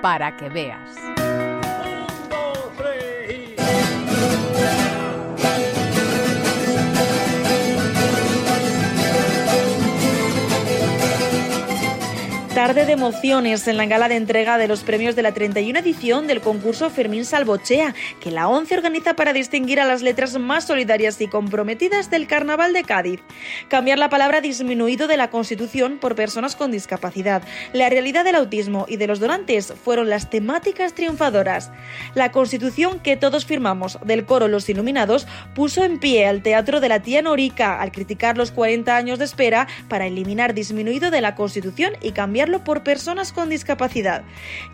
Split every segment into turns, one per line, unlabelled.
para que veas.
Tarde de emociones en la gala de entrega de los premios de la 31 edición del concurso Fermín Salvochea, que la ONCE organiza para distinguir a las letras más solidarias y comprometidas del Carnaval de Cádiz. Cambiar la palabra disminuido de la Constitución por personas con discapacidad. La realidad del autismo y de los donantes fueron las temáticas triunfadoras. La Constitución que todos firmamos del coro Los Iluminados puso en pie al Teatro de la Tía Norica al criticar los 40 años de espera para eliminar disminuido de la Constitución y cambiar por personas con discapacidad.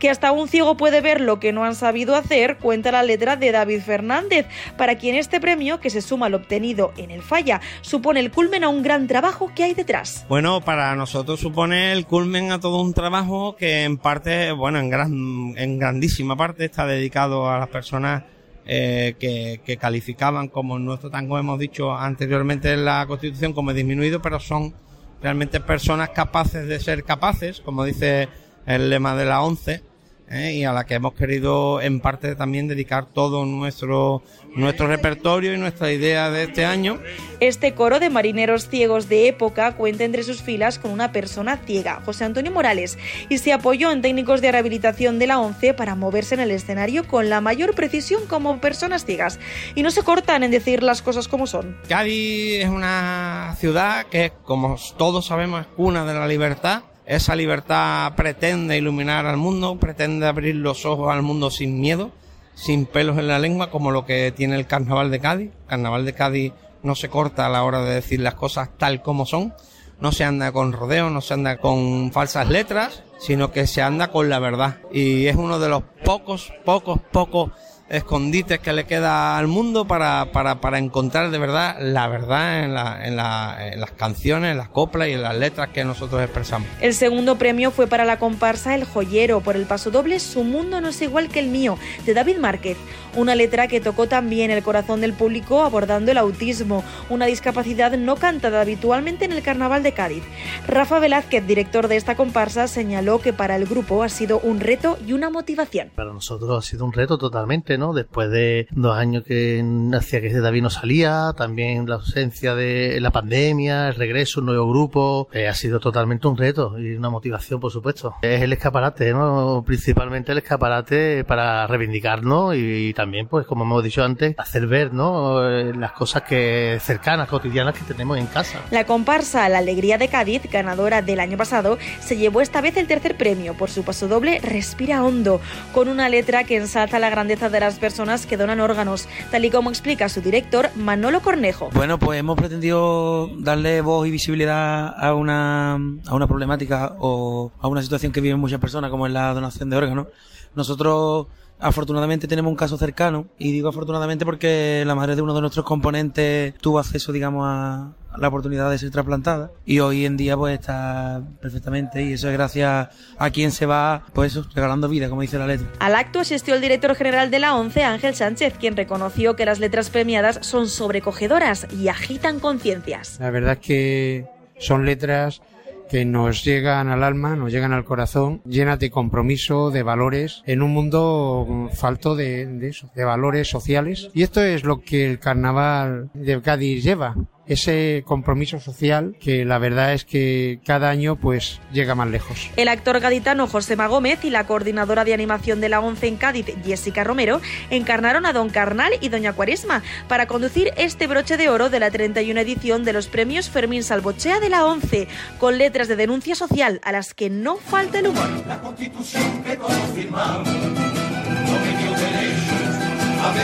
Que hasta un ciego puede ver lo que no han sabido hacer, cuenta la letra de David Fernández, para quien este premio, que se suma al obtenido en el Falla, supone el culmen a un gran trabajo que hay detrás.
Bueno, para nosotros supone el culmen a todo un trabajo que en parte, bueno, en, gran, en grandísima parte está dedicado a las personas eh, que, que, calificaban como nuestro tango hemos dicho anteriormente en la Constitución como disminuido, pero son realmente personas capaces de ser capaces, como dice el lema de la ONCE, ¿eh? y a la que hemos querido en parte también dedicar todo nuestro, nuestro repertorio y nuestra idea de este año.
Este coro de marineros ciegos de época cuenta entre sus filas con una persona ciega, José Antonio Morales, y se apoyó en técnicos de rehabilitación de la ONCE para moverse en el escenario con la mayor precisión como personas ciegas. Y no se cortan en decir las cosas como son.
Cádiz es una ciudad que, como todos sabemos, es cuna de la libertad esa libertad pretende iluminar al mundo, pretende abrir los ojos al mundo sin miedo, sin pelos en la lengua, como lo que tiene el Carnaval de Cádiz. Carnaval de Cádiz no se corta a la hora de decir las cosas tal como son. No se anda con rodeo, no se anda con falsas letras, sino que se anda con la verdad. Y es uno de los pocos, pocos, pocos escondites que le queda al mundo para, para, para encontrar de verdad la verdad en, en las canciones, en las coplas y en las letras que nosotros expresamos.
El segundo premio fue para la comparsa El Joyero por el paso doble Su mundo no es igual que el mío, de David Márquez, una letra que tocó también el corazón del público abordando el autismo, una discapacidad no cantada habitualmente en el Carnaval de Cádiz. Rafa Velázquez, director de esta comparsa, señaló que para el grupo ha sido un reto y una motivación.
Para nosotros ha sido un reto totalmente Después de dos años que hacía que David no salía, también la ausencia de la pandemia, el regreso, un nuevo grupo, eh, ha sido totalmente un reto y una motivación, por supuesto. Es el escaparate, ¿no? Principalmente el escaparate para reivindicarnos y, también, pues, como hemos dicho antes, hacer ver, ¿no? Eh, las cosas que cercanas, cotidianas que tenemos en casa.
La comparsa La Alegría de Cádiz, ganadora del año pasado, se llevó esta vez el tercer premio por su paso doble Respira Hondo, con una letra que ensalza la grandeza de la las personas que donan órganos, tal y como explica su director Manolo Cornejo.
Bueno, pues hemos pretendido darle voz y visibilidad a una, a una problemática o a una situación que viven muchas personas, como es la donación de órganos. Nosotros Afortunadamente tenemos un caso cercano, y digo afortunadamente porque la madre de uno de nuestros componentes tuvo acceso, digamos, a la oportunidad de ser trasplantada, y hoy en día pues está perfectamente, y eso es gracias a quien se va, pues regalando vida, como dice la letra.
Al acto asistió el director general de la ONCE, Ángel Sánchez, quien reconoció que las letras premiadas son sobrecogedoras y agitan conciencias.
La verdad es que son letras que nos llegan al alma, nos llegan al corazón, llenas de compromiso, de valores, en un mundo falto de, de valores sociales. Y esto es lo que el carnaval de Cádiz lleva, ese compromiso social que la verdad es que cada año pues llega más lejos.
El actor gaditano José Gómez y la coordinadora de animación de la ONCE en Cádiz, Jessica Romero, encarnaron a Don Carnal y Doña Cuaresma para conducir este broche de oro de la 31 edición de los premios Fermín Salvochea de la ONCE, con letras de denuncia social a las que no falta el humor. La constitución que todos firmamos, no me dio derechos a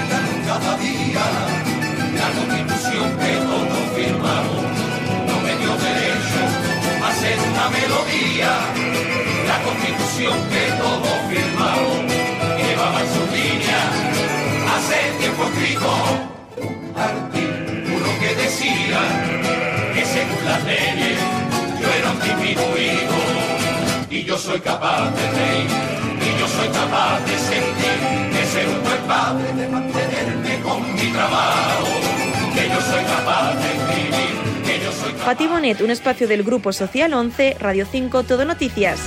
cada día la constitución que constitución que todos firmamos llevaba en su línea hace tiempo escrito un artículo que decía que según las leyes yo era un disminuido y yo soy capaz de reír y yo soy capaz de sentir de ser un buen padre de mantenerme con mi trabajo soy capaz de escribir, que yo soy Bonet, un espacio del Grupo Social 11, Radio 5, Todo Noticias.